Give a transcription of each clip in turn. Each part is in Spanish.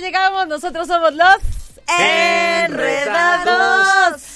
Llegamos, nosotros somos los Enredados.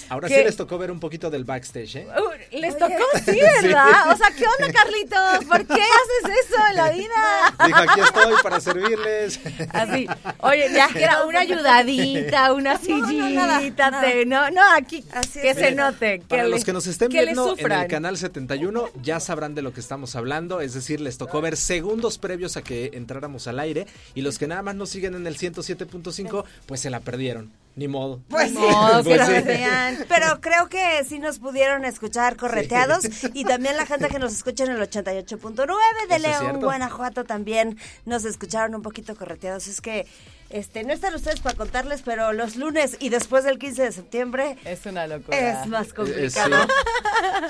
Ahora sí les tocó ver un poquito del backstage, ¿eh? Uh, les tocó, sí, ¿verdad? O sea, ¿qué onda, Carlitos? ¿Por qué haces eso en la vida? Dijo, aquí estoy para servirles. Así, oye, ya que era una ayudadita, una sillita, nada, te- no, no, aquí Así que es. se note. Para los que nos estén que viendo en el canal 71 ya sabrán de lo que estamos hablando, es decir, les tocó ver segundos previos a que entráramos al aire y los que nada más nos siguen en el 107.5 pues se la perdieron, ni modo. Pues Ni sí. modo, que Pues lo sí. vean. Pero creo que sí nos pudieron escuchar correteados y también la gente que nos escucha en el 88.9 de Eso León. Guanajuato también nos escucharon un poquito correteados. Es que este no están ustedes para contarles, pero los lunes y después del 15 de septiembre Es una locura. es más Eh, complicado.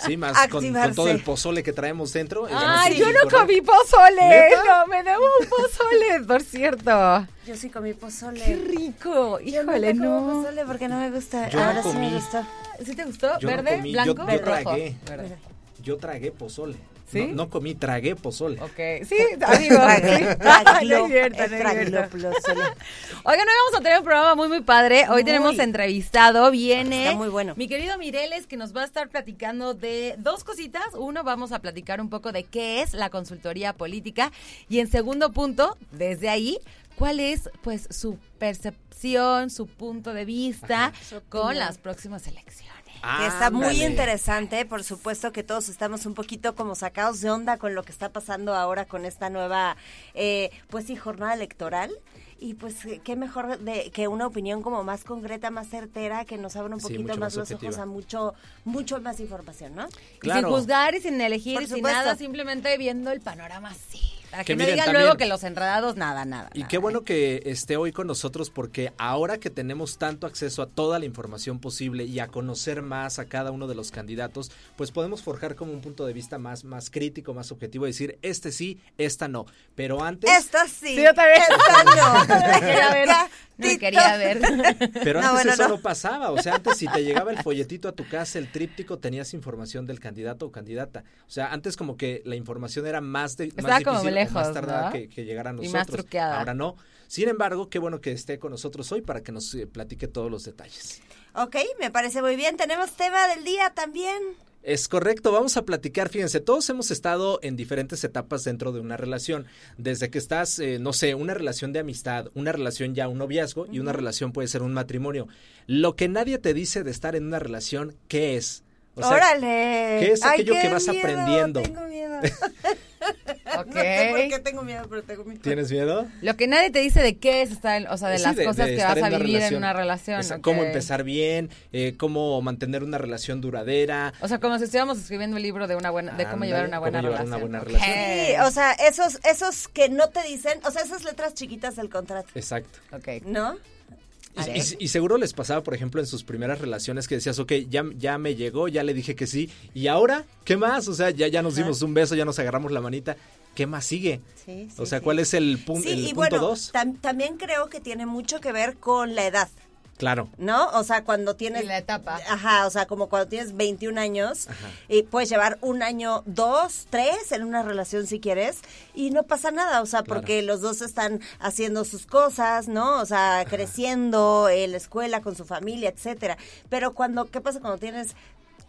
sí, sí, más con, con todo el pozole que traemos dentro. Ay, yo no comí pozole. ¿Neta? No, me debo un pozole, por cierto. Yo sí comí pozole. Qué rico. Yo Híjole, como no. pozole porque no me gusta. Yo no Ahora sí comí. me gustó. ¿Sí te gustó? Yo no ¿Verde, comí, blanco, yo- yo rojo? tragué. Verde. Yo tragué pozole. ¿Sí? No, no comí, tragué pozole. Ok, sí, amigo. Tragué, No es cierto, no es cierto. Oigan, hoy vamos a tener un programa muy, muy padre. Hoy Muy. tenemos entrevistado, viene Está muy bueno. mi querido Mireles, que nos va a estar platicando de dos cositas. Uno, vamos a platicar un poco de qué es la consultoría política. Y en segundo punto, desde ahí, cuál es pues su percepción, su punto de vista con las próximas elecciones. Que está muy interesante. Por supuesto que todos estamos un poquito como sacados de onda con lo que está pasando ahora con esta nueva, eh, pues sí, jornada electoral. Y pues eh, qué mejor de, que una opinión como más concreta, más certera, que nos abra un poquito más más los ojos a mucho, mucho más información, ¿no? Y sin juzgar y sin elegir y sin nada, simplemente viendo el panorama así. Para que, Que no miren, digan también- luego que los enredados, nada, nada. Y nada. qué bueno que esté hoy con nosotros porque ahora que tenemos tanto acceso a toda la información posible y a conocer más a cada uno de los candidatos, pues podemos forjar como un punto de vista más, más crítico, más objetivo y decir, este sí, esta no. Pero antes, Esta sí. Sí, yo también. Esta no. No me quería ver. Pero No, antes bueno, eso no. no. pasaba. O sea, antes si te llegaba el folletito a tu casa, el tríptico, tenías información del candidato o candidata. O sea, antes como que la información era más, de, Estaba más como difícil lejos, más tardada ¿no? que, que llegar a Y nosotros. más truqueada. Ahora no. Sin embargo, qué bueno que esté con nosotros hoy para que nos eh, platique todos los detalles. Ok, me parece muy bien. Tenemos tema del día también. Es correcto, vamos a platicar, fíjense, todos hemos estado en diferentes etapas dentro de una relación, desde que estás, eh, no sé, una relación de amistad, una relación ya un noviazgo y una relación puede ser un matrimonio. Lo que nadie te dice de estar en una relación, ¿qué es? O sea, Órale. ¿qué es Ay, aquello qué que vas miedo, aprendiendo? Tengo miedo. No sé por qué tengo miedo, pero tengo miedo. ¿Tienes miedo? Lo que nadie te dice de qué es estar, en- o sea, de Sí, las de- cosas de que vas a vivir en una relación. Esa-. Cómo empezar bien, eh, cómo mantener una relación duradera. O sea, como si estuviéramos escribiendo el libro de una buena, de cómo llevar una cómo buena llevar relación. una buena relación. Sí, o sea, esos, esos que no te dicen, o sea, esas letras chiquitas del contrato, Exacto. Ok. ¿no? Y, y- y seguro les pasaba, por ejemplo, en sus primeras relaciones que decías, ok, ya, ya me llegó, ya le dije que sí, y ahora, ¿qué más? O sea, ya, ya nos dimos un beso, ya nos agarramos la manita, ¿qué más sigue? Sí, sí, o sea, sí. ¿cuál es el, pun- Sí, el y punto bueno, dos? tam- también creo que tiene mucho que ver con la edad. Claro. ¿No? O sea, cuando tienes... Y la etapa. Ajá, o sea, como cuando tienes 21 años y puedes llevar un año, dos, tres en una relación si quieres y no pasa nada, o sea, Claro. porque los dos están haciendo sus cosas, ¿no? O sea, creciendo en la escuela con su familia, etcétera. Pero cuando, ¿qué pasa cuando tienes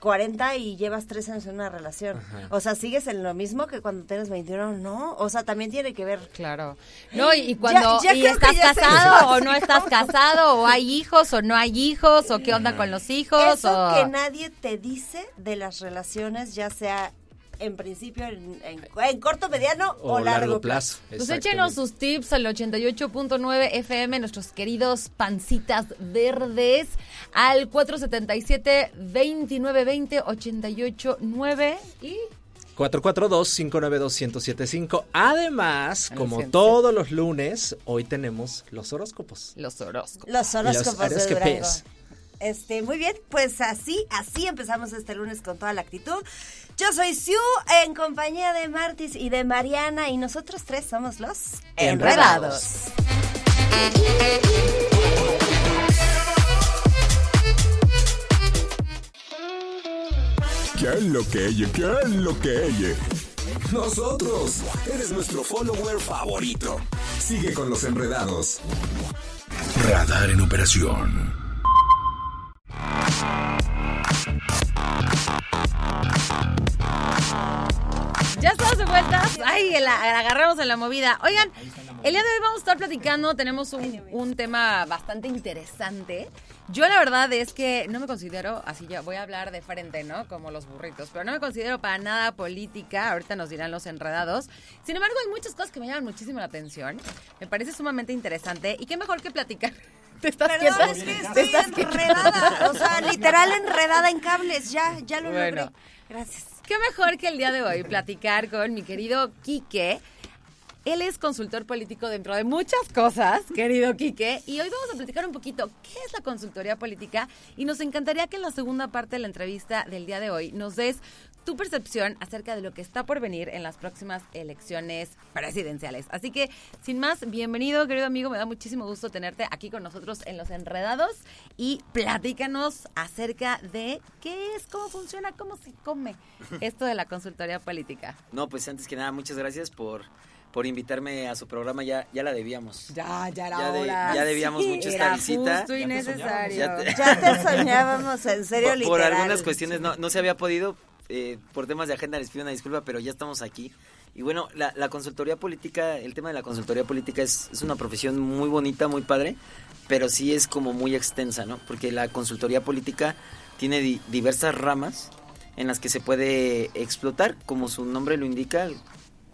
40 y llevas tres años en una relación? Ajá. O sea, ¿sigues en lo mismo que cuando tienes 21? No, o sea, también tiene que ver Claro. No, y, y cuando ya y estás casado o no estás casado o hay hijos o no hay hijos o qué onda con los hijos Eso o que nadie te dice de las relaciones, ya sea en principio, en, en- en corto, mediano o, largo, plazo. Pues échenos sus tips al 88.9 FM, nuestros queridos pancitas verdes, al 477-2920-889 y 442-592-1075. Además, como todos los lunes, hoy tenemos los horóscopos. Los horóscopos. Los horóscopos de Durango. Este, muy bien, pues así, así empezamos este lunes con toda la actitud. Yo soy Sue en compañía de Martis y de Mariana y nosotros tres somos los Enredados. ¿Qué es lo que ella? ¿Qué es lo que ella? Nosotros. Eres nuestro follower favorito. Sigue con los enredados. Radar en operación. Ya estamos de vuelta. Ay, la, agarramos en la movida. Oigan, el día de hoy vamos a estar platicando, tenemos un, un, tema bastante interesante. Yo la verdad es que no me considero, así ya voy a hablar de frente, ¿no? Como los burritos, pero no me considero para nada política, ahorita nos dirán los enredados. Sin embargo, hay muchas cosas que me llaman muchísimo la atención. Me parece sumamente interesante y qué mejor que platicar. ¿Te estás Perdón, es que estoy enredada, o sea, literal enredada en cables, ya, ya lo bueno, logré. Gracias. Qué mejor que el día de hoy platicar con mi querido Quique. Él es consultor político dentro de muchas cosas, querido Quique, y hoy vamos a platicar un poquito qué es la consultoría política y nos encantaría que en la segunda parte de la entrevista del día de hoy nos des tu percepción acerca de lo que está por venir en las próximas elecciones presidenciales. Así que, sin más, bienvenido, querido amigo, me da muchísimo gusto tenerte aquí con nosotros en Los Enredados y platícanos acerca de qué es, cómo funciona, cómo se come esto de la consultoría política. No, pues antes que nada, muchas gracias por por invitarme a su programa. Ya, ya la debíamos. Ya, ya era ya hora. ya debíamos mucho esta visita. Justo y necesario. Ya te, ya te soñábamos, en serio, por, literal. Por algunas cuestiones no, no se había podido. Eh, por temas de agenda les pido una disculpa, pero ya estamos aquí. Y bueno, la, consultoría política, el tema de la consultoría política es, es, una profesión muy bonita, muy padre, pero sí es como muy extensa, ¿no? Porque la consultoría política tiene di diversas ramas en las que se puede explotar, como su nombre lo indica,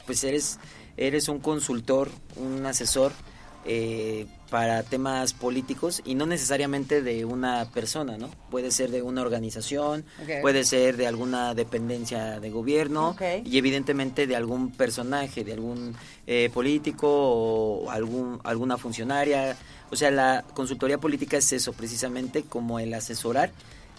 pues eres eres un consultor, un asesor eh, para temas políticos y no necesariamente de una persona, ¿no? Puede ser de una organización, okay. puede ser de alguna dependencia de gobierno okay. y evidentemente de algún personaje, de algún eh, político o algún, alguna funcionaria. O sea, la consultoría política es eso, precisamente como el asesorar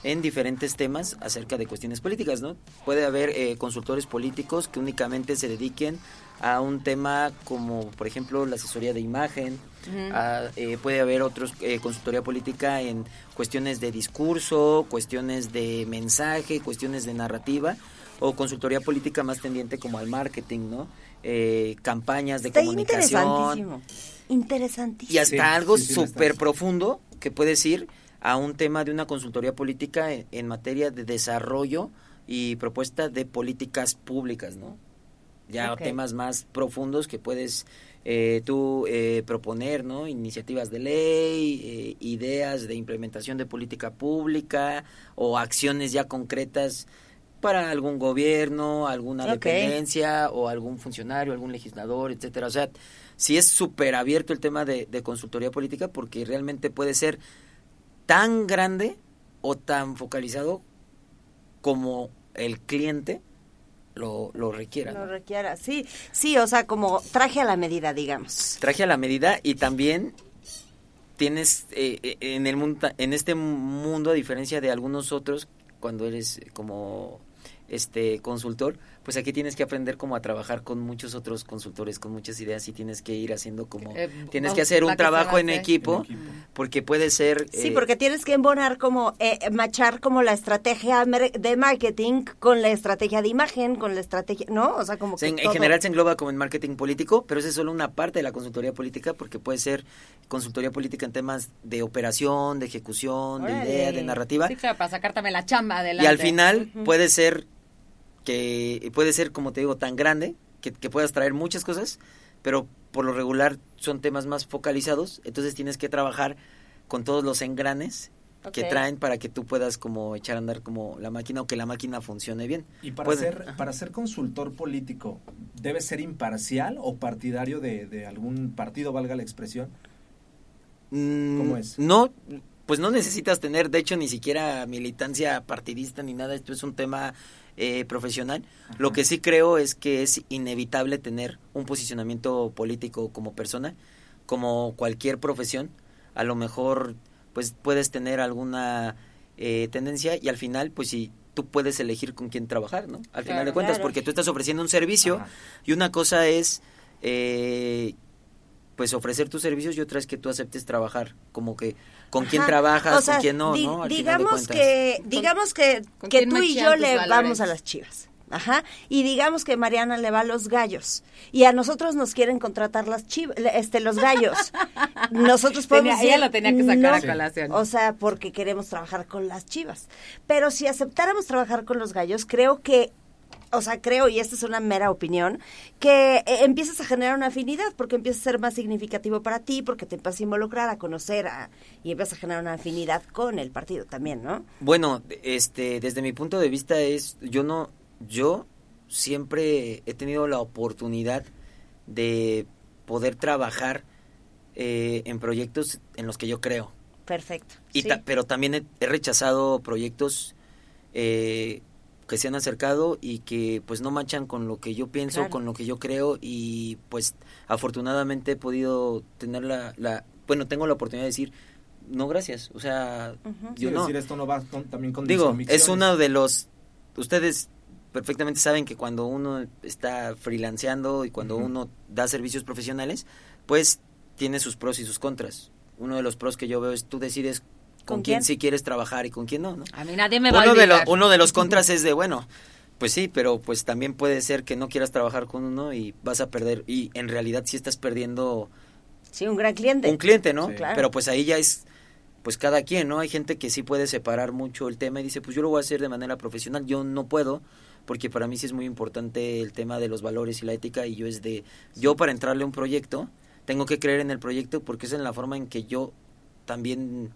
en diferentes temas acerca de cuestiones políticas, ¿no? Puede haber eh, consultores políticos que únicamente se dediquen a un tema como, por ejemplo, la asesoría de imagen, uh -huh. a, eh, puede haber otros eh, consultoría política en cuestiones de discurso, cuestiones de mensaje, cuestiones de narrativa, o consultoría política más tendiente como al marketing, ¿no? Eh, campañas de Está comunicación. Interesantísimo. Interesantísimo. Y hasta sí, algo sí, sí, súper profundo que puedes ir a un tema de una consultoría política en, en, materia de desarrollo y propuesta de políticas públicas, ¿no? Ya okay. temas más profundos que puedes eh, tú eh, proponer, ¿no? Iniciativas de ley, eh, ideas de implementación de política pública o acciones ya concretas para algún gobierno, alguna okay. dependencia o algún funcionario, algún legislador, etcétera. O sea, sí es súper abierto el tema de, de consultoría política porque realmente puede ser tan grande o tan focalizado como el cliente lo, lo requiera. Lo requiera, sí, sí, o sea, como traje a la medida, digamos. Traje a la medida y también tienes eh, en el mundo, en este mundo, a diferencia de algunos otros, cuando eres como este consultor, pues aquí tienes que aprender como a trabajar con muchos otros consultores, con muchas ideas y tienes que ir haciendo como eh, tienes que hacer un trabajo en equipo, en equipo, porque puede ser Sí, eh, porque tienes que embonar como eh, machar como la estrategia de marketing con la estrategia de imagen, con la estrategia, ¿no? O sea, como que en, todo... en general se engloba como en marketing político, pero esa es solo una parte de la consultoría política porque puede ser consultoría política en temas de operación, de ejecución, Órale. de idea, de narrativa. Sí, claro, para sacar también la chamba adelante. Y al final uh -huh. puede ser que puede ser, como te digo, tan grande que, que, puedas traer muchas cosas, pero por lo regular son temas más focalizados, entonces tienes que trabajar con todos los engranes okay. que traen para que tú puedas como echar a andar como la máquina o que la máquina funcione bien. Y para, ser, para ser consultor político, ¿debe ser imparcial o partidario de, de algún partido, valga la expresión? Mm, ¿Cómo es? No, pues no necesitas tener, de hecho, ni siquiera militancia partidista ni nada. Esto es un tema eh, profesional. Lo que sí creo es que es inevitable tener un posicionamiento político como persona, como cualquier profesión. A lo mejor, pues puedes tener alguna eh, tendencia y al final, pues si tú puedes elegir con quién trabajar, ¿no? Al final de cuentas, porque tú estás ofreciendo un servicio y una cosa es eh, pues ofrecer tus servicios y otra es que tú aceptes trabajar como que con quién trabajas con quién no, ¿no? digamos que digamos que, que tú y yo le vamos a las chivas Ajá. Y digamos que Mariana le va a los gallos. Y a nosotros nos quieren contratar las chivas, este, los gallos. Nosotros podemos ella lo tenía que sacar a colación. O sea, porque queremos trabajar con las chivas. Pero si aceptáramos trabajar con los gallos, creo que o sea, creo, y esta es una mera opinión, que eh, empiezas a generar una afinidad, porque empieza a ser más significativo para ti, porque te empiezas a involucrar, a conocer, a, y empiezas a generar una afinidad con el partido también, ¿no? Bueno, este, desde mi punto de vista es, yo no, yo siempre he tenido la oportunidad de poder trabajar eh, en proyectos en los que yo creo. Perfecto. Y pero también he, rechazado proyectos eh, que se han acercado y que pues no manchan con lo que yo pienso, con lo que yo creo y pues afortunadamente he podido tener la, la bueno, tengo la oportunidad de decir no gracias, o sea, yo no. Decir esto no va también con Digo, es uno de los ustedes perfectamente saben que cuando uno está freelanceando y cuando uno da servicios profesionales, pues tiene sus pros y sus contras. Uno de los pros que yo veo es tú decides con, quién? sí quieres trabajar y con quién no, ¿no? A mí nadie me uno va a de Uno de los contras es de, bueno, pues sí, pero pues también puede ser que no quieras trabajar con uno y vas a perder, y en realidad sí estás perdiendo... Sí, un gran cliente. Un cliente, ¿no? Pero pues ahí ya es pues cada quien, ¿no? Hay gente que sí puede separar mucho el tema y dice, pues yo lo voy a hacer de manera profesional, yo no puedo, porque para mí sí es muy importante el tema de los valores y la ética y yo es de, yo para entrarle a un proyecto, tengo que creer en el proyecto porque es en la forma en que yo también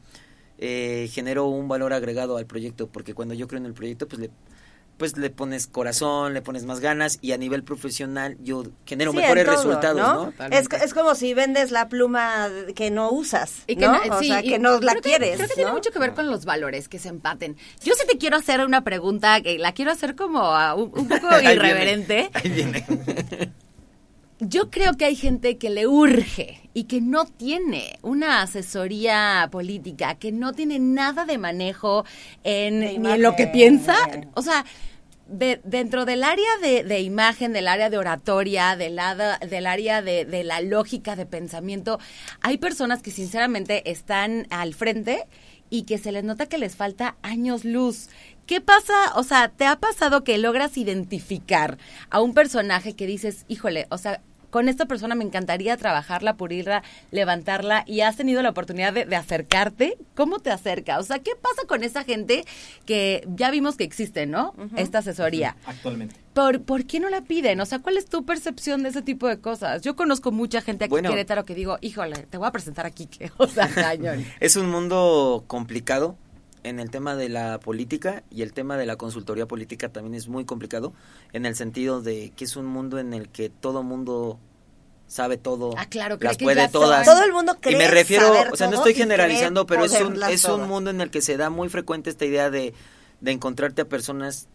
eh, genero un valor agregado al proyecto, porque cuando yo creo en el proyecto, pues le pues le pones corazón, le pones más ganas y a nivel profesional yo genero mejores resultados, ¿no? Es, es, como si vendes la pluma que no usas, y que ¿no? o sea, que no la quieres. creo que tiene mucho que ver con los valores que se empaten. Yo sí te quiero hacer una pregunta que la quiero hacer como un, un, poco irreverente. ahí viene. Yo creo que hay gente que le urge y que no tiene una asesoría política, que no tiene nada de manejo en, ni en lo que piensa. O sea, dentro del área de, imagen, del área de oratoria, del, del área de, de, la lógica de pensamiento, hay personas que sinceramente están al frente y que se les nota que les falta años luz. ¿Qué pasa? O sea, ¿te ha pasado que logras identificar a un personaje que dices, híjole, o sea, con esta persona me encantaría trabajarla, pulirla, levantarla y has tenido la oportunidad de, acercarte? ¿Cómo te acerca? O sea, ¿qué pasa con esa gente que ya vimos que existe, ¿no? Esta asesoría. Actualmente. ¿Por, ¿Por qué no la piden? O sea, ¿cuál es tu percepción de ese tipo de cosas? Yo conozco mucha gente aquí en Querétaro que digo, híjole, te voy a presentar aquí que, o sea, cañón. es un mundo complicado en el tema de la política y el tema de la consultoría política también es muy complicado en el sentido de que es un mundo en el que todo mundo sabe todo, ah, claro, las puede todas. Todo el mundo cree Y me refiero, o sea, no estoy generalizando, pero es un, es un mundo en el que se da muy frecuente esta idea de, de encontrarte a personas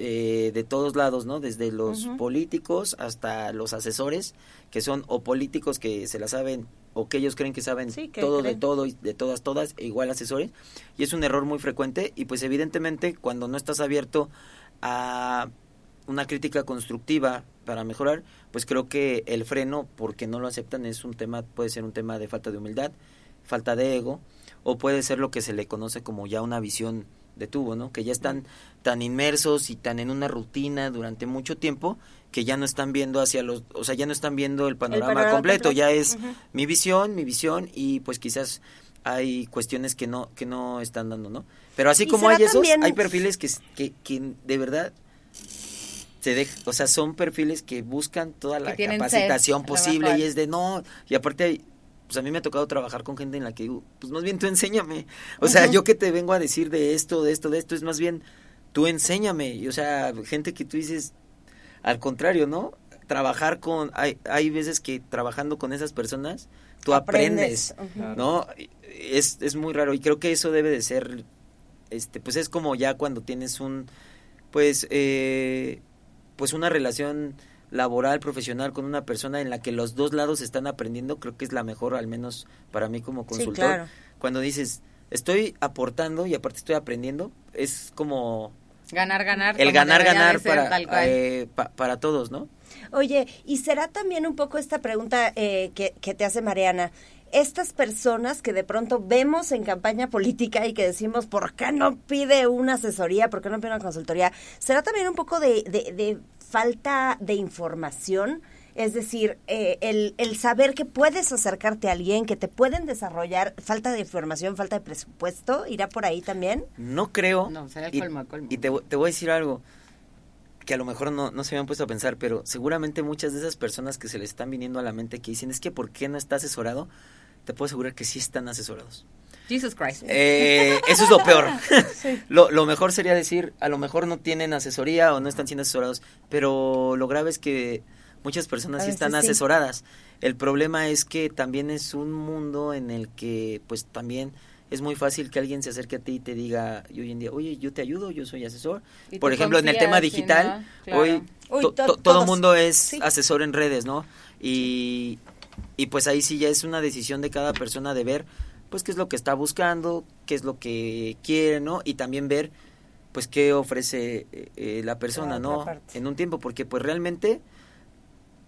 eh, de todos lados, ¿no? Desde los políticos hasta los asesores, que son o políticos que se la saben o que ellos creen que saben todo de todo y de todas, todas, e igual asesores. Y es un error muy frecuente y pues evidentemente cuando no estás abierto a una crítica constructiva para mejorar, pues creo que el freno, porque no lo aceptan, es un tema, puede ser un tema de falta de humildad, falta de ego, o puede ser lo que se le conoce como ya una visión de tubo, ¿no? Que ya están tan inmersos y tan en una rutina durante mucho tiempo que ya no están viendo hacia los, o sea, ya no están viendo el panorama, completo, ya es mi visión, mi visión y pues quizás hay cuestiones que no que no están dando, ¿no? Pero así como hay esos, hay perfiles que, que, que de verdad se de, o sea, son perfiles que buscan toda la capacitación posible y es de no, y aparte hay, pues a mí me ha tocado trabajar con gente en la que digo, pues más bien tú enséñame. O sea, yo que te vengo a decir de esto, de esto, de esto, es más bien tú enséñame. Y, o sea, gente que tú dices, al contrario, ¿no? Trabajar con, hay, hay veces que trabajando con esas personas, tú aprendes, ¿no? Es, es muy raro y creo que eso debe de ser, este, pues es como ya cuando tienes un pues, eh, pues una relación laboral, profesional con una persona en la que los dos lados están aprendiendo, creo que es la mejor, al menos para mí como consultor. Cuando dices, estoy aportando y aparte estoy aprendiendo, es como... Ganar, ganar. El ganar, ganar para, eh, para todos, ¿no? Oye, y será también un poco esta pregunta eh, que, que te hace Mariana estas personas que de pronto vemos en campaña política y que decimos, ¿por qué no pide una asesoría? ¿Por qué no pide una consultoría? ¿Será también un poco de, de, falta de información? Es decir, eh, el, el, saber que puedes acercarte a alguien, que te pueden desarrollar, falta de información, falta de presupuesto, ¿irá por ahí también? No creo. No, será y, colmo, colmo. Y te, te, voy a decir algo que a lo mejor no, no se habían puesto a pensar, pero seguramente muchas de esas personas que se les están viniendo a la mente que dicen, es que ¿por qué no está asesorado? te puedo asegurar que sí están asesorados. Jesus Christ. Eh, eso es lo peor. lo, lo, mejor sería decir, a lo mejor no tienen asesoría o no están siendo asesorados, pero lo grave es que muchas personas sí están asesoradas. El problema es que también es un mundo en el que pues también es muy fácil que alguien se acerque a ti y te diga y hoy en día, oye, yo te ayudo, yo soy asesor. Por ejemplo, en el tema digital, hoy todo mundo es asesor en redes, ¿no? Y, y pues ahí sí ya es una decisión de cada persona de ver pues qué es lo que está buscando, qué es lo que quiere, ¿no? Y también ver pues qué ofrece eh, eh, la persona, ¿no? En un tiempo, porque pues realmente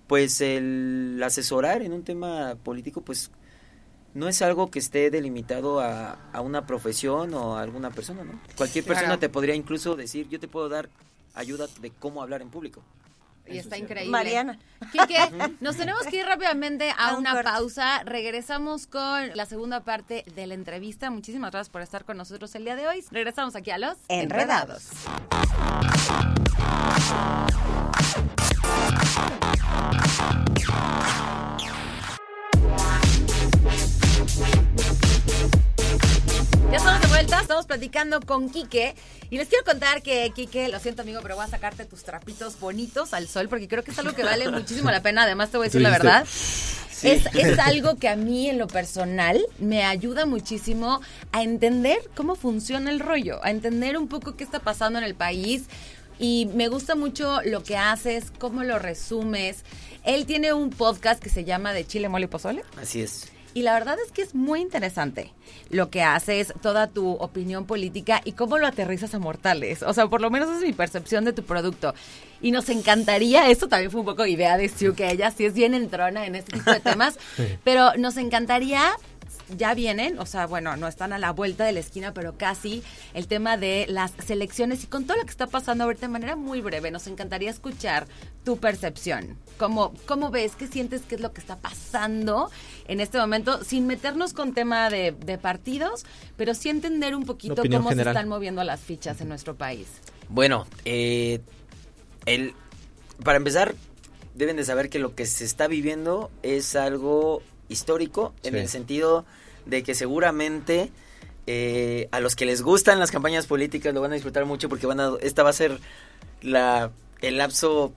pues el asesorar en un tema político pues no es algo que esté delimitado a, a una profesión o a alguna persona, ¿no? Cualquier persona te podría incluso decir, yo te puedo dar ayuda de cómo hablar en público. Y está increíble. Mariana. Quique, nos tenemos que ir rápidamente a, una pausa. Regresamos con la segunda parte de la entrevista. Muchísimas gracias por estar con nosotros el día de hoy. Regresamos aquí a los Enredados. Ya estamos de vuelta, estamos platicando con Quique y les quiero contar que Quique, lo siento amigo, pero voy a sacarte tus trapitos bonitos al sol porque creo que es algo que vale muchísimo la pena, además te voy a decir la verdad. Es, es algo que a mí en lo personal me ayuda muchísimo a entender cómo funciona el rollo, a entender un poco qué está pasando en el país y me gusta mucho lo que haces, cómo lo resumes. Él tiene un podcast que se llama De Chile, Mole y Pozole. Así es. Y la verdad es que es muy interesante lo que haces, toda tu opinión política y cómo lo aterrizas a mortales. O sea, por lo menos es mi percepción de tu producto. Y nos encantaría, esto también fue un poco idea de Stu, que ella sí es bien entrona en este tipo de temas, pero nos encantaría ya vienen, o sea, bueno, no están a la vuelta de la esquina, pero casi el tema de las selecciones y con todo lo que está pasando ahorita de manera muy breve, nos encantaría escuchar tu percepción. ¿Cómo, cómo ves? ¿Qué sientes? ¿Qué es lo que está pasando en este momento? Sin meternos con tema de, partidos, pero sí entender un poquito cómo se están moviendo las fichas en nuestro país. Bueno, eh, el, para empezar, deben de saber que lo que se está viviendo es algo histórico en el sentido de que seguramente eh, a los que les gustan las campañas políticas lo van a disfrutar mucho porque van a, esta va a ser la, el lapso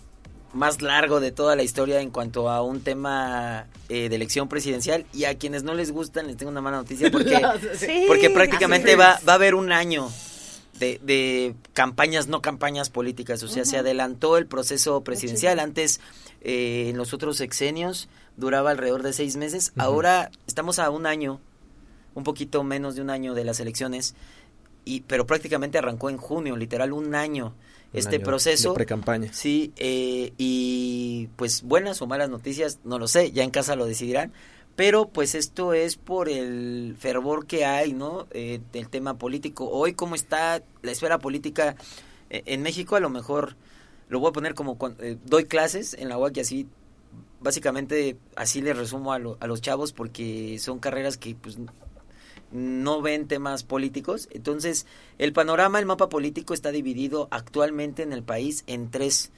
más largo de toda la historia en cuanto a un tema eh, de elección presidencial. Y a quienes no les gustan les tengo una mala noticia porque, porque prácticamente va, va a haber un año de, de, campañas, no campañas políticas. O sea, se adelantó el proceso presidencial. Antes, eh, en los otros sexenios, duraba alrededor de seis meses. Ahora estamos a un año, un poquito menos de un año de las elecciones, y, pero prácticamente arrancó en junio, literal un año. este proceso. De pre-campaña. Sí, eh, y pues buenas o malas noticias, no lo sé, ya en casa lo decidirán pero pues esto es por el fervor que hay, ¿no? Eh, del tema político. Hoy, ¿cómo está la esfera política eh, en México? A lo mejor lo voy a poner como cuando, eh, doy clases en la UAC y así, básicamente así le resumo a, a los chavos porque son carreras que pues no ven temas políticos. Entonces, el panorama, el mapa político está dividido actualmente en el país en tres,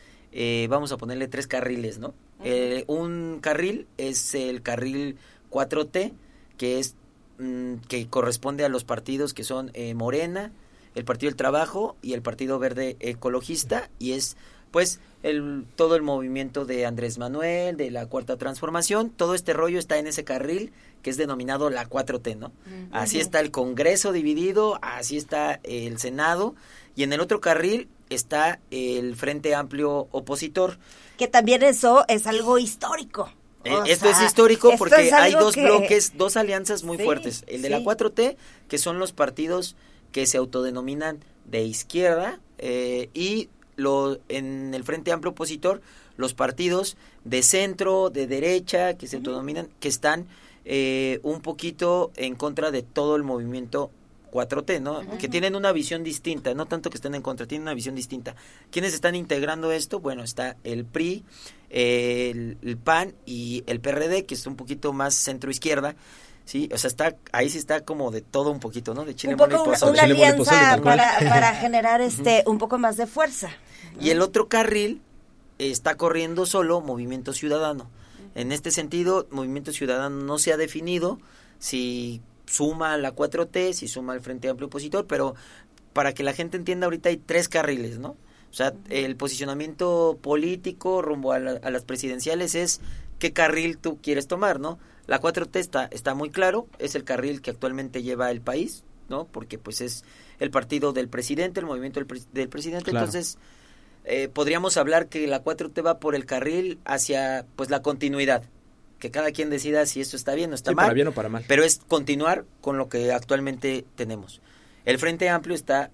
vamos a ponerle tres carriles, ¿no? Eh, un carril es el carril 4T, que es mm, que corresponde a los partidos que son eh, Morena, el Partido del Trabajo y el Partido Verde Ecologista, y es pues el, todo el movimiento de Andrés Manuel, de la Cuarta Transformación, todo este rollo está en ese carril que es denominado la 4T, ¿no? Así está el Congreso dividido, así está el Senado, y en el otro carril está el Frente Amplio opositor. Que también eso es algo histórico. Eh, esto es histórico porque hay dos bloques, dos alianzas muy fuertes. El de la 4T, que son los partidos que se autodenominan de izquierda, eh, y lo, en el Frente Amplio Opositor, los partidos de centro, de derecha, que se autodenominan, que están eh, un poquito en contra de todo el movimiento 4T, ¿no? Que tienen una visión distinta, no tanto que estén en contra, tienen una visión distinta. ¿Quiénes están integrando esto? Bueno, está el PRI, el, PAN y el PRD, que es un poquito más centro-izquierda. Sí, o sea, está ahí sí está como de todo un poquito, ¿no? De Chile, un poco una, una alianza para, para generar este un poco más de fuerza. Y el otro carril está corriendo solo Movimiento Ciudadano. En este sentido, Movimiento Ciudadano no se ha definido si suma la 4T, si suma el Frente Amplio Opositor, pero para que la gente entienda, ahorita hay tres carriles, ¿no? O sea, el posicionamiento político rumbo a, las presidenciales es qué carril tú quieres tomar, ¿no? La 4T está, está muy claro, es el carril que actualmente lleva el país, ¿no? Porque pues es el partido del presidente, el movimiento del, presidente, entonces eh, podríamos hablar que la 4T va por el carril hacia pues la continuidad, que cada quien decida si esto está bien o está mal. Para bien o para mal. Pero es continuar con lo que actualmente tenemos. El Frente Amplio está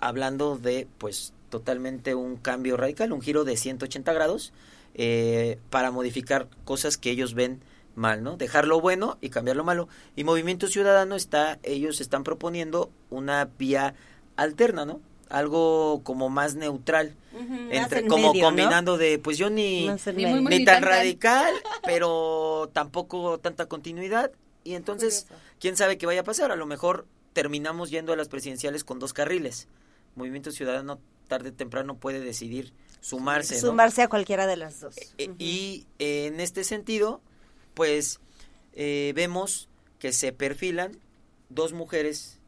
hablando de, pues, totalmente un cambio radical, un giro de 180 grados eh, para modificar cosas que ellos ven mal, ¿no? Dejar lo bueno y cambiar lo malo. Y Movimiento Ciudadano está, ellos están proponiendo una vía alterna, ¿no? algo como más neutral, entre como combinando de pues yo ni ni, tan radical, pero tampoco tanta continuidad y entonces quién sabe qué vaya a pasar, a lo mejor terminamos yendo a las presidenciales con dos carriles. Movimiento Ciudadano tarde o temprano puede decidir sumarse, sumarse a cualquiera de las dos. E, y en este sentido, pues eh, vemos que se perfilan dos mujeres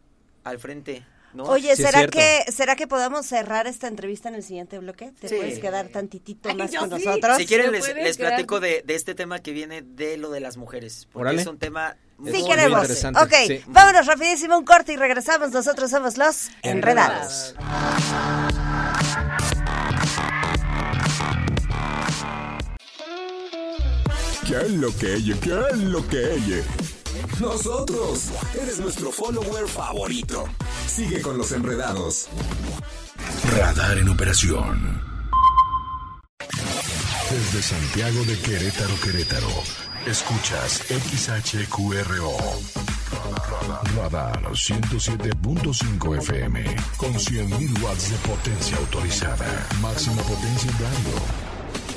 al frente Oye, ¿será que será que podamos cerrar esta entrevista en el siguiente bloque? ¿Te puedes quedar tantitito más con nosotros? Si quieren les, platico de, este tema que viene de lo de las mujeres, porque es un tema muy, sí, queremos. interesante. Ok, vámonos rapidísimo un corte y regresamos. Nosotros somos los Enredados. ¿Qué es lo que ella? ¿Qué es lo que ella? Nosotros. Eres nuestro follower favorito. Sigue con los enredados. Radar en operación. Desde Santiago de Querétaro, Querétaro. Escuchas XHQRO. Radar 107.5 FM. Con 100.000 watts de potencia autorizada. Máxima potencia en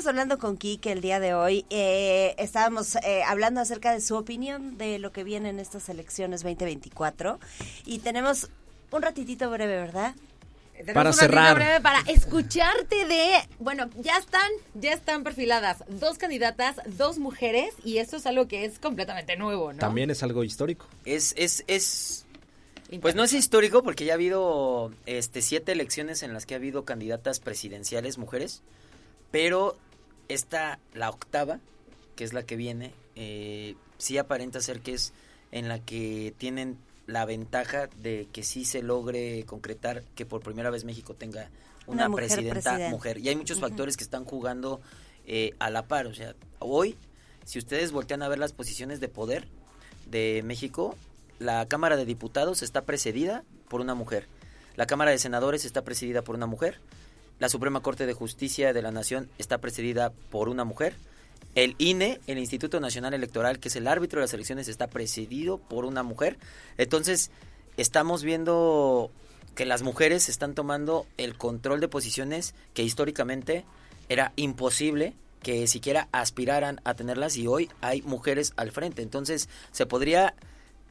Estamos hablando con Kike el día de hoy. Eh, estábamos eh, hablando acerca de su opinión de lo que viene en estas elecciones 2024. Y tenemos un ratitito breve, ¿verdad? para cerrar. Breve para escucharte de, bueno, ya están, ya están perfiladas dos candidatas, dos mujeres y esto es algo que es completamente nuevo, ¿no? También es algo histórico. Es, es, es, pues no es histórico porque ya ha habido, este, siete elecciones en las que ha habido candidatas presidenciales mujeres pero esta, la octava, que es la que viene, eh, sí aparenta ser que es en la que tienen la ventaja de que sí se logre concretar que por primera vez México tenga una, presidenta mujer. Y hay muchos factores que están jugando eh, a la par. O sea, hoy, si ustedes voltean a ver las posiciones de poder de México, la Cámara de Diputados está precedida por una mujer. La Cámara de Senadores está presidida por una mujer. La Suprema Corte de Justicia de la Nación está presidida por una mujer. El INE, el Instituto Nacional Electoral, que es el árbitro de las elecciones, está presidido por una mujer. Entonces, estamos viendo que las mujeres están tomando el control de posiciones que históricamente era imposible que siquiera aspiraran a tenerlas y hoy hay mujeres al frente. Entonces, se podría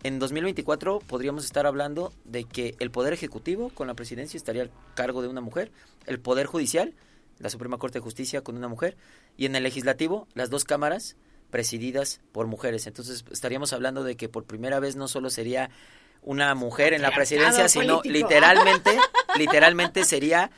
en 2024 podríamos estar hablando de que el poder ejecutivo con la presidencia estaría al cargo de una mujer, el poder judicial la Suprema Corte de Justicia con una mujer, y en el legislativo, las dos cámaras presididas por mujeres. Entonces estaríamos hablando de que por primera vez no solo sería una mujer en la presidencia, sino literalmente, literalmente sería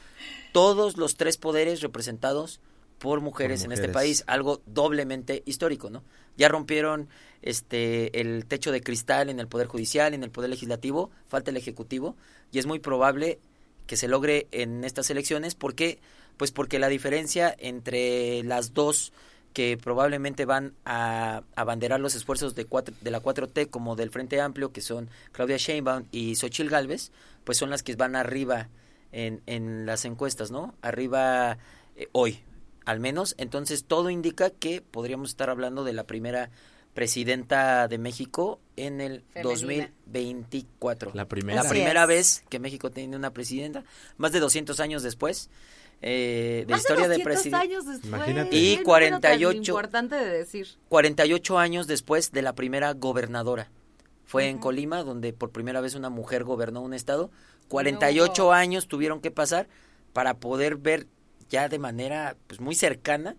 todos los tres poderes representados por mujeres, en este país, algo doblemente histórico, ¿no? Ya rompieron este el techo de cristal en el poder judicial, en el poder legislativo, falta el ejecutivo y es muy probable que se logre en estas elecciones porque pues porque la diferencia entre las dos que probablemente van a abanderar los esfuerzos de, de la 4T como del Frente Amplio, que son Claudia Sheinbaum y Xochil Gálvez, pues son las que van arriba en, en las encuestas, ¿no? Arriba eh, hoy, al menos. Entonces todo indica que podríamos estar hablando de la primera presidenta de México en el 2024. La primera. La primera vez que México tiene una presidenta, más de 200 años después eh, de historia de, presidente. años después. Imagínate. Y 48 importante de decir. 48 años después de la primera gobernadora. Fue en Colima donde por primera vez una mujer gobernó un estado. 48 años tuvieron que pasar para poder ver ya de manera pues muy cercana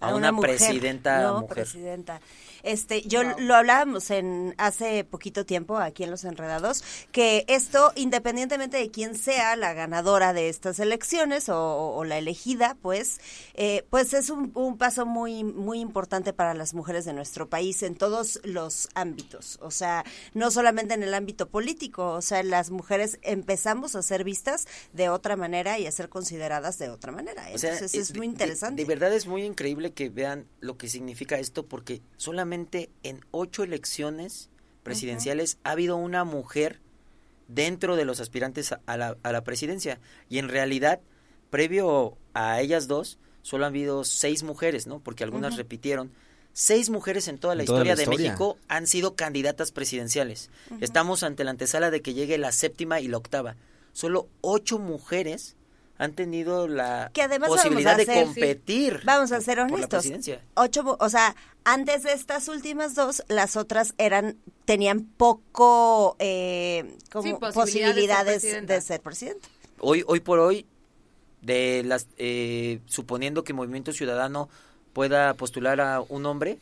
a, una, presidenta no, mujer. Presidenta. Este, yo lo hablábamos en hace poquito tiempo aquí en Los Enredados, que esto, independientemente de quién sea la ganadora de estas elecciones o, la elegida, pues, eh, pues es un, paso muy, muy importante para las mujeres de nuestro país en todos los ámbitos. O sea, no solamente en el ámbito político, o sea, las mujeres empezamos a ser vistas de otra manera y a ser consideradas de otra manera. Entonces es muy interesante. de verdad es muy increíble que vean lo que significa esto porque solamente en ocho elecciones presidenciales ha habido una mujer dentro de los aspirantes a la, a la, presidencia. Y en realidad, previo a ellas dos, solo han habido seis mujeres, ¿no? Porque algunas repitieron. Seis mujeres en toda la, historia, de México han sido candidatas presidenciales. Estamos ante la antesala de que llegue la séptima y la octava. Solo ocho mujeres han tenido la posibilidad de competir. Vamos a ser honestos. Ocho, o sea, antes de estas últimas dos, las otras eran tenían poco eh, como posibilidades, de, ser presidente. Hoy, hoy por hoy, de las eh, suponiendo que Movimiento Ciudadano pueda postular a un hombre,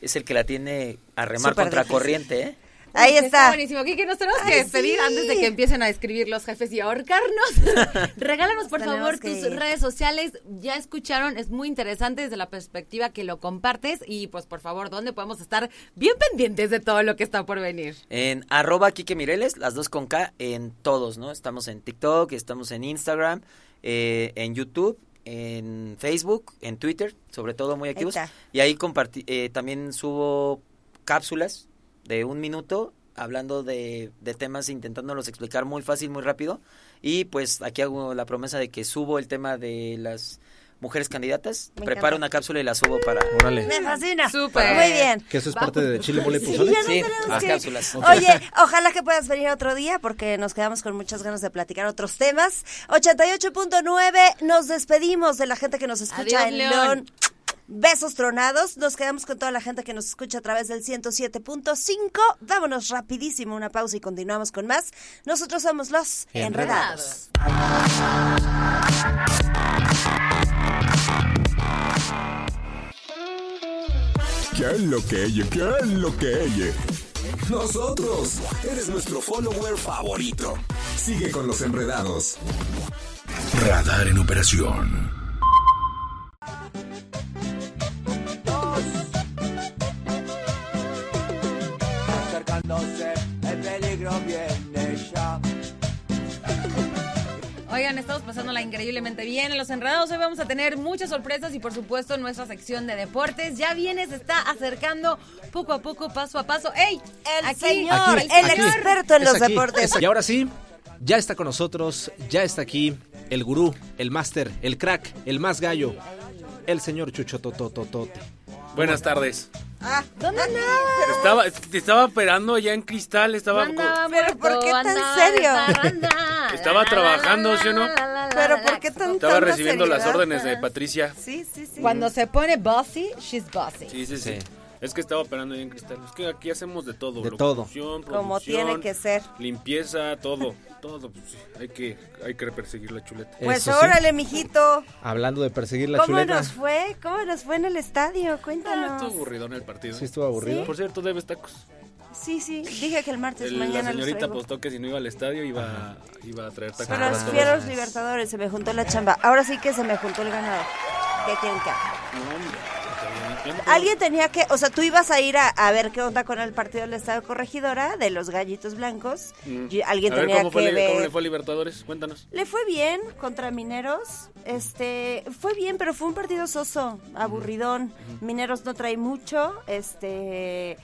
es el que la tiene a remar contra corriente, ¿eh? Ahí está. está. buenísimo. Kiki, nos tenemos que despedir antes de que empiecen a escribir los jefes y ahorcarnos. Regálanos, por favor, tus redes sociales. Ya escucharon, es muy interesante desde la perspectiva que lo compartes. Y pues, por favor, ¿dónde podemos estar bien pendientes de todo lo que está por venir? En arroba Kike Mireles, las dos con K, en todos, ¿no? Estamos en TikTok, estamos en Instagram, eh, en YouTube en Facebook, en Twitter, sobre todo muy activos. y ahí compartí, eh, también subo cápsulas de un minuto hablando de, de temas, intentándolos explicar muy fácil, muy rápido. Y pues aquí hago la promesa de que subo el tema de las mujeres candidatas. Preparo una cápsula y la subo para. Me fascina. Súper. Muy bien. Que eso es parte de Chile Mole. Sí, las cápsulas. Oye, ojalá que puedas venir otro día porque nos quedamos con muchas ganas de platicar otros temas. 88.9, nos despedimos de la gente que nos escucha en León. Besos tronados. Nos quedamos con toda la gente que nos escucha a través del 107.5. Vámonos rapidísimo una pausa y continuamos con más. Nosotros somos los Enredados. ¿Qué es lo que ella? ¿Qué es lo que ella? Nosotros. Eres nuestro follower favorito. Sigue con los enredados. Radar en operación. Increíblemente bien en Los Enredados. Hoy vamos a tener muchas sorpresas y, por supuesto, nuestra sección de deportes. Ya viene, se está acercando poco a poco, paso a paso. ¡Ey! El señor, el experto en los deportes. Y ahora sí, ya está con nosotros, ya está aquí el gurú, el máster, el crack, el más gallo, el señor Chucho Totototote. Buenas tardes. Ah, ¿dónde andabas? Estaba, te estaba operando allá en cristal, estaba... Pero ¿por qué tan serio? estaba trabajando, ¿sí o no? Pero ¿por qué tan Estaba recibiendo las órdenes de Patricia. Sí, sí, sí. Cuando se pone bossy, she's bossy. Sí, sí, sí. Es que estaba operando ahí en Cristal. Es que aquí hacemos de todo. De todo. Como tiene que ser. Limpieza, todo. Todo. pues, sí, hay, que, hay que perseguir la chuleta. Pues Eso sí. órale, mijito. Hablando de perseguir la ¿Cómo chuleta. nos fue? ¿Cómo nos fue en el estadio? Ah, Cuéntanos. estuvo aburrido en el partido. Sí, estuvo aburrido. Por cierto, debes tacos. Sí, sí. Dije que el martes, El- la mañana los señorita apostó que si no iba al estadio iba, iba a traer tacos. Pero los todos. fui a los Libertadores, se me juntó la chamba. Ahora sí que se me juntó el ganado. ¿Qué quieren que haga? No, hombre, Alguien tenía que, o sea, tú ibas a ir a, a ver qué onda con el partido del Estado Corregidora de los Gallitos Blancos. Mm. Y alguien A ver, tenía ¿cómo fue, que li- ¿Cómo ver. le fue a Libertadores? Cuéntanos. Le fue bien contra Mineros. Este, fue bien, pero fue un partido soso, aburridón. Mineros no trae mucho, este,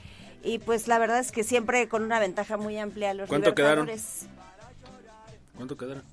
y pues la verdad es que siempre con una ventaja muy amplia los ¿Cuánto quedaron? Libertadores. ¿Cuánto quedaron?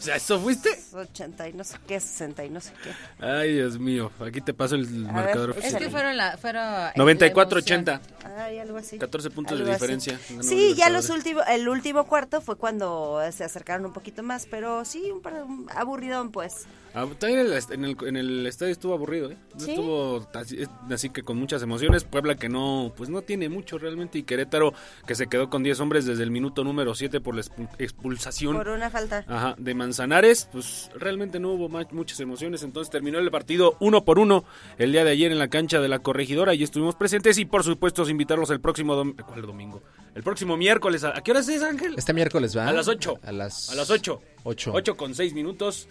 O sea, ¿eso fuiste? 80 y no sé qué, 60 y no sé qué. Ay, Dios mío. Aquí te paso el A marcador ver, Es oficial. que fueron la... Fueron la 94-80. Ay, algo así. 14 puntos de Algo así. diferencia. Sí, ya los últimos, el último cuarto fue cuando se acercaron un poquito más, pero sí, un, par- un aburridón pues. Ah, también el en el, en el estadio estuvo aburrido, ¿eh? No ¿Sí? Estuvo así, así que con muchas emociones. Puebla que no, pues no tiene mucho realmente. Y Querétaro que se quedó con 10 hombres desde el minuto número 7 por la expu- expulsación. Por una falta. Ajá, de Manzanares, pues realmente no hubo ma- muchas emociones, entonces terminó el partido uno por uno el día de ayer en la cancha de la corregidora y estuvimos presentes y por supuesto invitarlos el próximo dom- ¿cuál domingo? El próximo miércoles, ¿a, ¿a qué hora es Ángel? Este miércoles va. A las 8. A las, A las 8. Ocho. 8 con 6 minutos.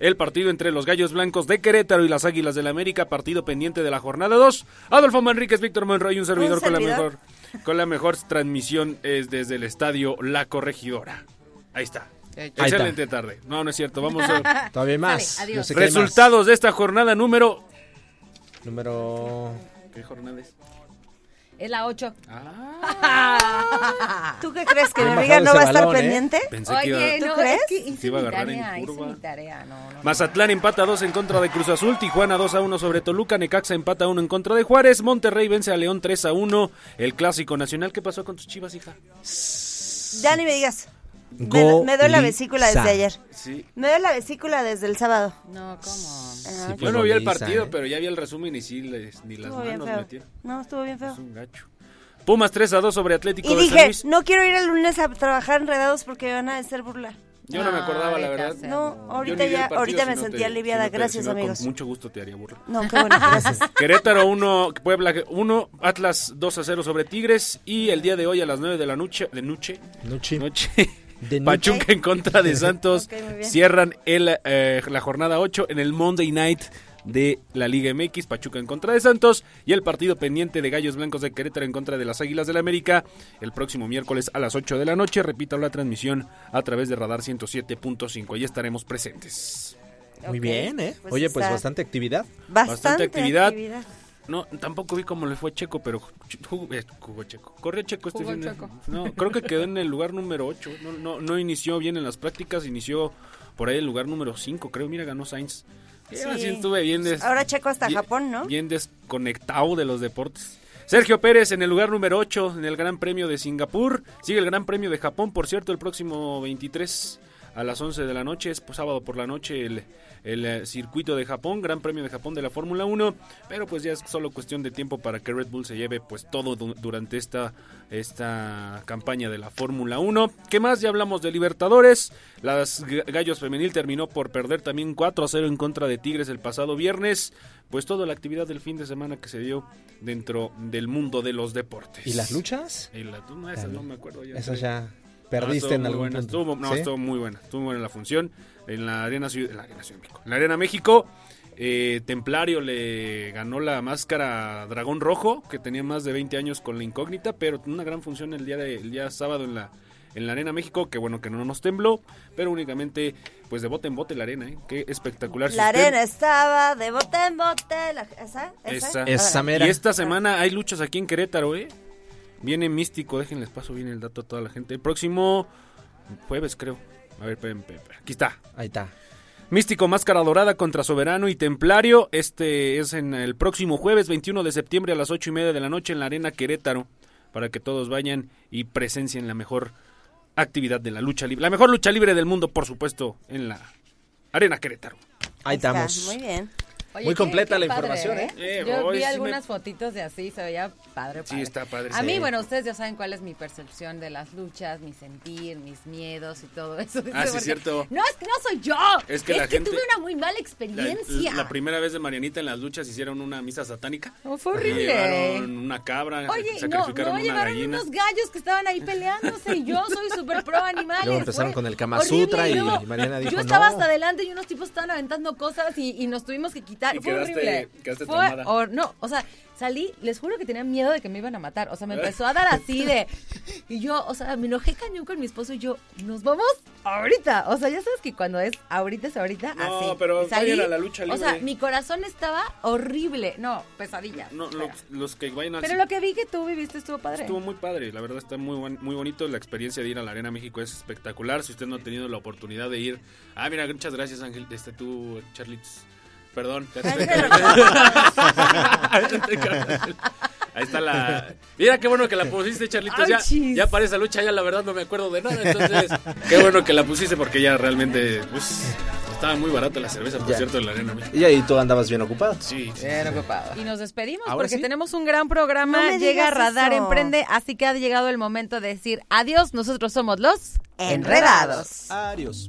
El partido entre los Gallos Blancos de Querétaro y las Águilas del la América, partido pendiente de la jornada 2. Adolfo Manríquez, Víctor Monroy, un servidor, con la servidor? mejor con la mejor transmisión es desde el estadio La Corregidora. Ahí está. Ahí está. Excelente tarde. No, no es cierto. Vamos a Todavía más. Más. resultados de esta jornada número Número. ¿Qué jornada es? Es la 8. ¿Tú qué crees que mi amiga no va a estar balón, ¿eh? pendiente? Pensé que iba Oye, ¿Tú no, crees? es que hice iba a agarrar en tarea, curva. mi tarea, no, no, no. Mazatlán empata 2 en contra de Cruz Azul, Tijuana 2 a 1 sobre Toluca, Necaxa empata 1 en contra de Juárez, Monterrey vence a León 3 a 1, el clásico nacional. ¿Qué pasó con tus chivas, hija? Ya ni me digas. Me, me duele la vesícula desde ayer. Sí. Me duele la vesícula desde el sábado. No, ¿cómo? Ah, Sí, Yo no vi el partido, ¿eh? pero ya vi el resumen y sí, les- ni las estuvo bien manos feo. metieron. No, estuvo bien feo. Es un gacho. Pumas 3 a 2 sobre Atlético Y de San dije, Luis. no quiero ir el lunes a trabajar enredados porque van a hacer burla. Yo no me acordaba, la verdad. No, ahorita ya, partido, ahorita me si no sentí te- aliviada. si no Gracias, si no, amigos. Con mucho gusto te haría burla. No, qué bueno, gracias. Querétaro 1, Puebla 1, Atlas 2 a 0 sobre Tigres y el día de hoy a las 9 de la noche, de noche, Nuchi. noche De Pachuca en contra de Santos. Cierran el, eh, la jornada 8 en el Monday Night de la Liga MX. Pachuca en contra de Santos. Y el partido pendiente de Gallos Blancos de Querétaro en contra de las Águilas del América. El próximo miércoles a las 8 de la noche. Repito la transmisión a través de Radar 107.5. Ahí estaremos presentes. Muy bien, ¿eh? pues Oye, pues bastante actividad. Bastante, actividad. actividad. No, tampoco vi cómo le fue Checo, pero jugó, eh, jugó Checo. Corrió Checo este fin de-. No, creo que quedó en el lugar número 8. No, no, no inició bien en las prácticas, inició por ahí el lugar número 5, creo. Mira, ganó Sainz. Sí, Sí. así estuve bien. des- Ahora Checo hasta bien- Japón, ¿no? Bien desconectado de los deportes. Sergio Pérez en el lugar número 8 en el Gran Premio de Singapur. Sigue el Gran Premio de Japón, por cierto, el próximo 23 a las 11 de la noche. Es pues, sábado por la noche el, el eh, circuito de Japón, Gran Premio de Japón de la Fórmula 1. Pero pues ya es solo cuestión de tiempo para que Red Bull se lleve pues todo du- durante esta, esta campaña de la Fórmula 1. ¿Qué más? Ya hablamos de Libertadores. Las Gallos Femenil terminó por perder también 4 a 0 en contra de Tigres el pasado viernes. Pues toda la actividad del fin de semana que se dio dentro del mundo de los deportes. ¿Y las luchas? Y la- no, esas no me acuerdo. ya sé. ya perdiste estuvo en muy algún buena, punto. estuvo- no, ¿Sí? estuvo muy buena. Estuvo muy buena la función. En la Arena Ciudad, en la Arena Ciudad de México. En la Arena México, eh, Templario le ganó la máscara a Dragón Rojo, que tenía más de 20 años con la incógnita, pero una gran función el día, de, el día sábado en la, en la Arena México, que bueno que no nos tembló, pero únicamente pues de bote en bote la arena, ¿eh? Qué espectacular. La sistema. arena estaba de bote en bote. la- ¿Esa? ¿Esa? Esa. Esa Ah, mera. Y esta semana hay luchas aquí en Querétaro, ¿eh? Viene místico, déjenles paso bien el dato a toda la gente. El próximo jueves, creo. A ver, esperen, esperen, esperen. aquí está. Ahí está. Místico Máscara Dorada contra Soberano y Templario. Este es en el próximo jueves 21 de septiembre a las ocho y media de la noche en la Arena Querétaro. Para que todos vayan y presencien la mejor actividad de la lucha libre. La mejor lucha libre del mundo, por supuesto, en la Arena Querétaro. Ahí estamos. Muy bien. Oye, Muy completa qué la padre, información, ¿eh? Eh, Yo vi sí algunas me- fotitos de así, se veía padre, Sí, está padre, A sí. mí, bueno, ustedes ya saben cuál es mi percepción de las luchas, mi sentir, mis miedos y todo eso. Ah, sí, Porque- cierto. No, es que no soy yo. Es que la gente- tuve una muy mala La, experiencia. la primera vez de Marianita en las luchas hicieron una misa satánica. Oh, fue Y horrible. Llevaron una cabra, Oye, no, sacrificaron no, una llevaron gallina. unos gallos que estaban ahí peleándose y yo soy súper pro animales. Luego empezaron fue con el Kama Sutra y luego Mariana dijo, Yo estaba "No". hasta adelante y unos tipos estaban aventando cosas y, y nos tuvimos que quitar. Y fue quedaste- horrible. quedaste fue traumada. hor- no, o sea, salí, les juro que tenía miedo de que me iban a matar. O sea, me empezó a dar así de... Y yo, o sea, me enojé cañón con mi esposo y yo, nos vamos ahorita. O sea, ya sabes que cuando es ahorita es ahorita, No, así. pero salí, a la lucha O sea, libre. mi corazón estaba horrible. No, pesadilla. No, lo- los que vayan al pero lo que vi que tú viviste estuvo padre. Estuvo muy padre, la verdad está muy buen- muy bonito. La experiencia de ir a la Arena México es espectacular. Si usted no ha tenido la oportunidad de ir. Ah, mira, muchas gracias, Ángel. Este tú, Charlitos. Perdón. ya te estoy cargando. Ahí está la. Mira qué bueno que la pusiste, Charlitos. Ya, ya para esa lucha, ya la verdad no me acuerdo de nada. Entonces, qué bueno que la pusiste porque ya realmente, pues, estaba muy barata la cerveza, por Ya. cierto, en la Arena. Y ahí tú andabas bien ocupado. Sí, sí. Y nos despedimos Ahora porque sí. tenemos un gran programa. No me Llega Radar eso. Emprende, así que ha llegado el momento de decir adiós. Nosotros somos los Enredados. Adiós.